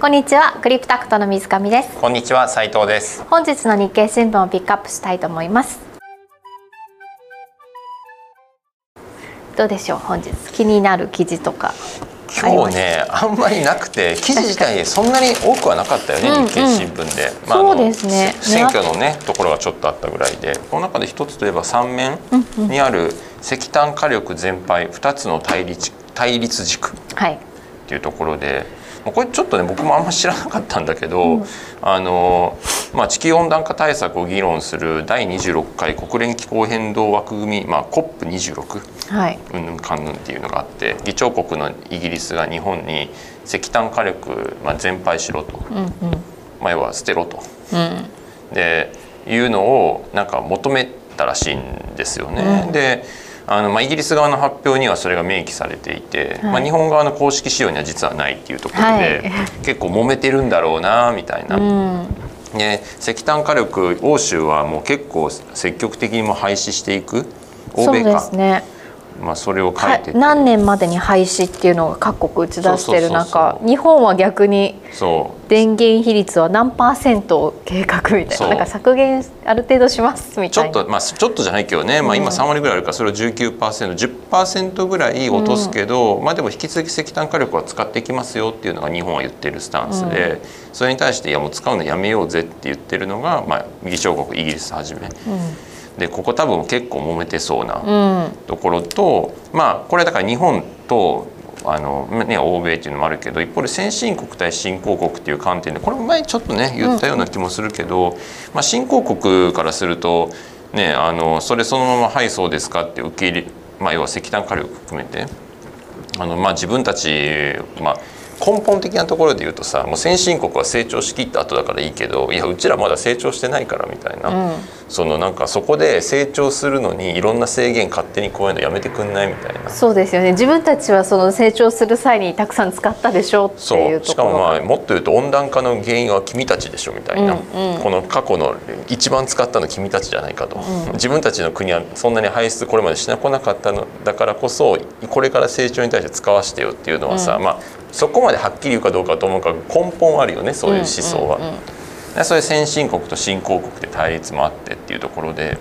こんにちはクリプタクトの水上です。こんにちは斉藤です。本日の日経新聞をピックアップしたいと思います。どうでしょう本日。気になる記事とか。今日ねあんまりなくて記事自体そんなに多くはなかったよね、日経新聞で、まあ、そうですね。選挙のねところがちょっとあったぐらいでこの中で一つといえば3面にある石炭火力全廃2つの対立対立軸っていうところで、はいこれちょっとね僕もあんま知らなかったんだけど、うん、あのまあ、地球温暖化対策を議論する第26回国連気候変動枠組み、まあ、COP26、はい、うんぬんかんぬんっていうのがあって議長国のイギリスが日本に石炭火力、まあ、全廃しろと、うんうん、まあ、要は捨てろと、うん、でいうのをなんか求めたらしいんですよね。うん、であのまあ、イギリス側の発表にはそれが明記されていて、はい、まあ、日本側の公式仕様には実はないっていうところで、はい、結構揉めてるんだろうなみたいな。うん。で石炭火力欧州はもう結構積極的にも廃止していく欧米か、ね、まあ、それを書いて何年までに廃止っていうのが各国打ち出してる中日本は逆に電源比率は何パーセント計画みたいな。なんか削減ある程度しますみたいな。ちょっとまあちょっとじゃないけどね、まあ、今3割ぐらいあるからそれを 19%10% ぐらい落とすけど、うん、まあでも引き続き石炭火力は使っていきますよっていうのが日本は言ってるスタンスで、うん、それに対していやもう使うのやめようぜって言ってるのが、まあ、議長国イギリスはじめ。うん。でここ多分結構揉めてそうなところと、うん、まあこれだから日本とあの、ね、欧米っていうのもあるけど一方で先進国対新興国っていう観点でこれも前ちょっとね言ったような気もするけど、うん、まあ、新興国からすると、ね、あのそれそのまま「はいそうですか」って受け入れ、まあ、要は石炭火力含めてあの、まあ、自分たち、まあ根本的なところで言うとさもう先進国は成長しきった後だからいいけどいやうちらまだ成長してないからみたいな、うん、そのなんかそこで成長するのにいろんな制限勝手にこういうのやめてくんないみたいな。そうですよね。自分たちはその成長する際にたくさん使ったでしょうっていうしかもまあもっと言うと温暖化の原因は君たちでしょみたいな、うんうん、この過去の一番使ったの君たちじゃないかと、うん、自分たちの国はそんなに排出これまでしなこなかったのだからこそこれから成長に対して使わせてよっていうのはさ、うん、まあそこまではっきり言うかどうかと思うか根本あるよねそういう思想は。うんうんうん、それ先進国と新興国で対立もあってっていうところで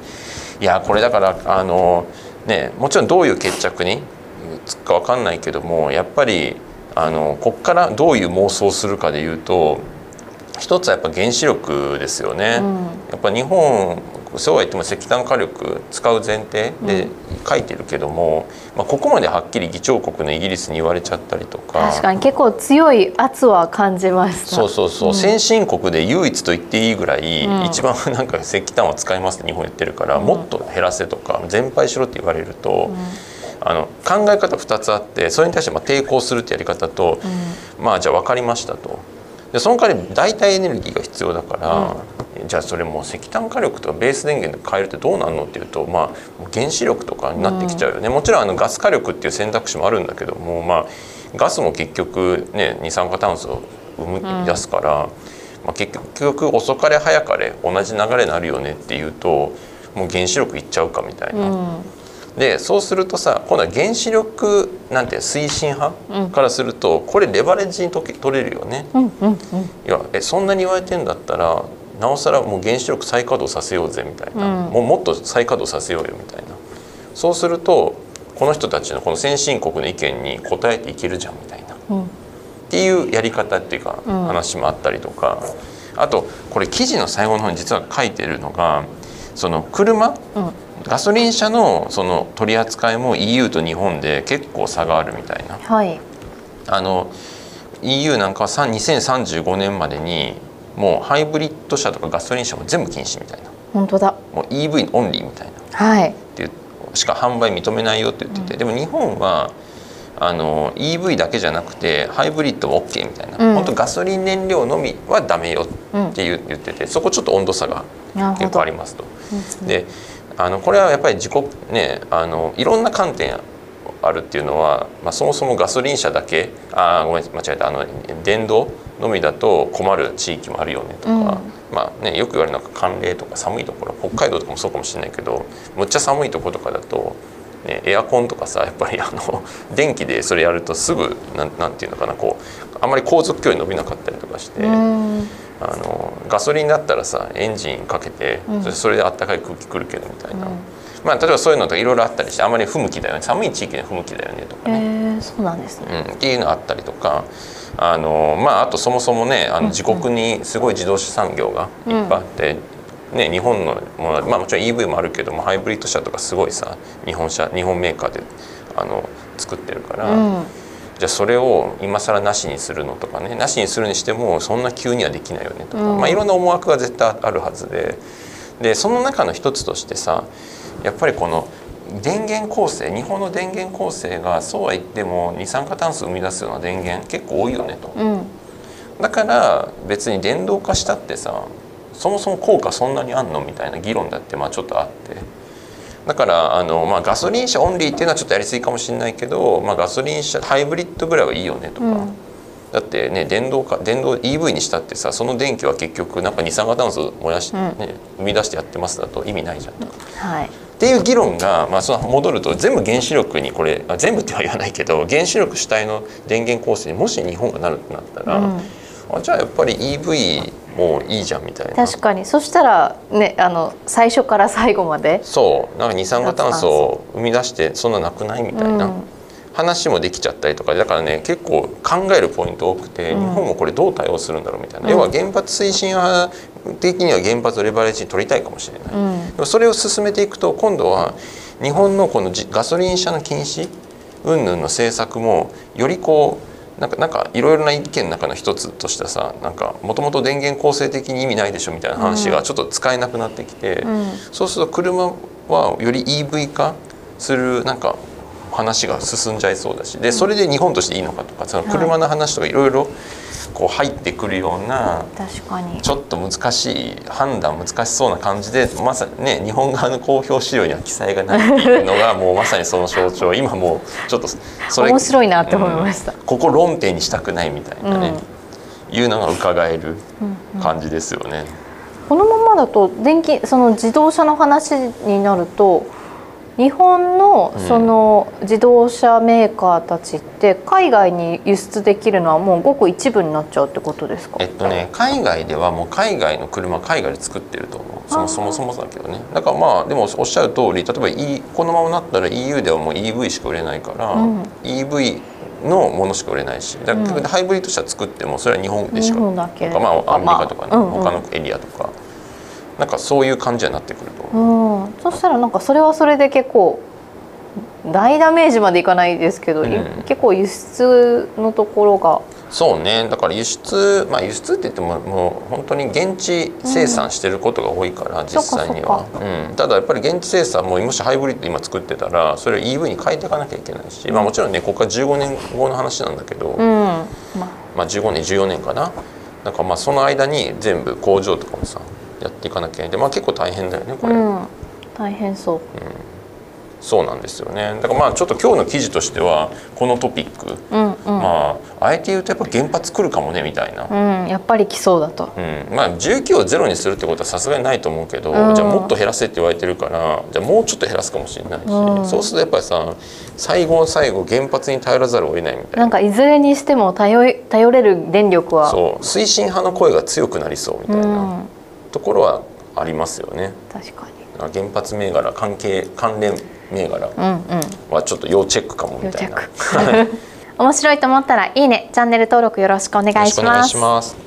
いやこれだからあの、ね、もちろんどういう決着につくか分かんないけどもやっぱりあのこっからどういう妄想をするかでいうと一つはやっぱ原子力ですよね。うん、やっぱ日本そうは言っても石炭火力使う前提で書いてるけども、うん、まあ、ここまではっきり議長国のイギリスに言われちゃったりとか。確かに結構強い圧は感じました。そうそうそう、うん、先進国で唯一と言っていいぐらい、うん、一番なんか石炭は使いますって日本言ってるから、もっと減らせとか全廃しろって言われると。あの考え方2つあってそれに対してまあ抵抗するってやり方と、まあじゃあ分かりましたとでその代わり代替エネルギーが必要だから、じゃあそれも石炭火力とかベース電源で変えるってどうなんのっていうと、まあ、原子力とかになってきちゃうよね、うん、もちろんあのガス火力っていう選択肢もあるんだけども、まあ、ガスも結局、ね、二酸化炭素を生み出すから、うん、まあ、結局遅かれ早かれ同じ流れになるよねっていうともう原子力いっちゃうかみたいな。うんでそうするとさ今度は原子力なんて推進派からすると、これレバレッジに取れるよね。いやえそんなに言われてんだったらなおさらもう原子力再稼働させようぜみたいな、うん、もうもっと再稼働させようよみたいな。そうするとこの人たちのこの先進国の意見に応えていけるじゃんみたいな、うん、っていうやり方っていうか話もあったりとか、うん、あとこれ記事の最後の方に実は書いてるのがその車、ガソリン車のその取り扱いも EU と日本で結構差があるみたいな。はい、あの EU なんかは2035年までにもうハイブリッド車とかガソリン車も全部禁止みたいな。本当だ。もう EV オンリーみたいな、はい、ってしか販売認めないよって言ってて、うん、でも日本はあの EV だけじゃなくてハイブリッドも OK みたいな、うん、本当ガソリン燃料のみはダメよって言ってて、うん、そこちょっと温度差が結構ありますと。であのこれはやっぱり自己ねあのいろんな観点あるっていうのは、まあ、そもそもガソリン車だけあごめん間違えたあの電動のみだと困る地域もあるよねとか、うん、まあね、よく言われるのが寒冷とか寒いところ北海道とかもそうかもしれないけどむっちゃ寒いところとかだと、ね、エアコンとかさやっぱりあの電気でそれやるとすぐなんなんていうのかなこうあんまり航続距離伸びなかったりとかして。あのガソリンだったらさエンジンかけて、それであったかい空気くるけどみたいな、まあ、例えばそういうのとかいろいろあったりしてあまり不向きだよね。寒い地域で不向きだよねとかね、えー、そうなんですね、うん、っていうのあったりとか。あの、まあ、あとそもそもねあの自国にすごい自動車産業がいっぱいあって、ね、日本のもの、まあ、もちろん EV もあるけどもハイブリッド車とかすごいさ日本車日本メーカーであの作ってるから。うんじゃあそれを今更なしにするのとかねなしにするにしてもそんな急にはできないよねとか、うん、まあ、いろんな思惑が絶対あるはずででその中の一つとしてさやっぱりこの電源構成日本の電源構成がそうは言っても二酸化炭素を生み出すような電源結構多いよねと、うん、だから別に電動化したってさそもそも効果そんなにあんのみたいな議論だってまあちょっとあってだからあの、まあ、ガソリン車オンリーっていうのはちょっとやりすぎかもしれないけど、まあ、ガソリン車ハイブリッドぐらいはいいよねとか。うんだってね電動化電動 EV にしたってさその電気は結局なんか二酸化炭素燃やし、ね、生み出してやってますだと意味ないじゃんとか。はいっていう議論が、まあ、その戻ると全部原子力にこれあ全部っては言わないけど原子力主体の電源構成にもし日本がなるってなったら、うん、あじゃあやっぱり EV もいいじゃんみたいな。確かに。そしたらねあの最初から最後まで。そう。なんか二酸化炭素を生み出してそんななくないみたいな。うん。話もできちゃったりとか。だからね結構考えるポイント多くて、日本もこれどう対応するんだろうみたいな、要は原発推進派的には原発をレバレッジに取りたいかもしれない、でもそれを進めていくと今度は日本のこのガソリン車の禁止云々の政策もよりこうなんかなんかいろいろな意見の中の一つとしてさなんかもともと電源構成的に意味ないでしょみたいな話がちょっと使えなくなってきて、うん、そうすると車はより EV 化するなんか話が進んじゃいそうだしでそれで日本としていいのかとかその車の話とかいろいろこう入ってくるような確かに。ちょっと難しい判断難しそうな感じでまさにね日本側の公表資料には記載がないっていうのが もうまさにその象徴。今もうちょっとそれ面白いなって思いました、うん、ここ論点にしたくないみたいなね、うん、いうのが伺える感じですよね。うんうん、このままだと電気その自動車の話になると日本のその自動車メーカーたちって海外に輸出できるのはもうごく一部になっちゃうってことですか？えっとね海外ではもう海外の車海外で作ってると思う。そもそもそもだけどね。だからまあでもおっしゃる通り例えば、e、このままなったら EU ではもう EV しか売れないから、うん、EV のものしか売れないし。だからハイブリッド車作ってもそれは日本でしか、うん、まあアメリカとかね、まあうんうん、他のエリアとか。なんかそういう感じになってくると、うん、そしたらなんかそれはそれで結構大ダメージまでいかないですけど、うん、結構輸出のところが。そうね。だから輸出まあ輸出って言ってももう本当に現地生産してることが多いから、うん、実際には、うん、ただやっぱり現地生産ももしハイブリッド今作ってたらそれを EV に変えていかなきゃいけないし、まあ、もちろんねここから15年後の話なんだけど、まあ、15年14年かな。なんかまあその間に全部工場とかもさやっていかなきゃいけない。で、まあ、結構大変だよねこれ、うん、大変そう、うん、そうなんですよね。だからまあちょっと今日の記事としてはこのトピック、うんうん、まああえて言うとやっぱ原発来るかもねみたいな、うん、やっぱり来そうだと、うん、まあ19をゼロにするってことはさすがにないと思うけど、うん、じゃあもっと減らせって言われてるからじゃあもうちょっと減らすかもしれないし、うん、そうするとやっぱりさ最後の最後原発に頼らざるを得ないみたいな。なんかいずれにしても頼頼れる電力は。そう。推進派の声が強くなりそうみたいな。ところはありますよね。確かに原発銘柄関係関連銘柄はちょっと要チェックかもみたいな。面白いと思ったらいいねチャンネル登録よろしくお願いします。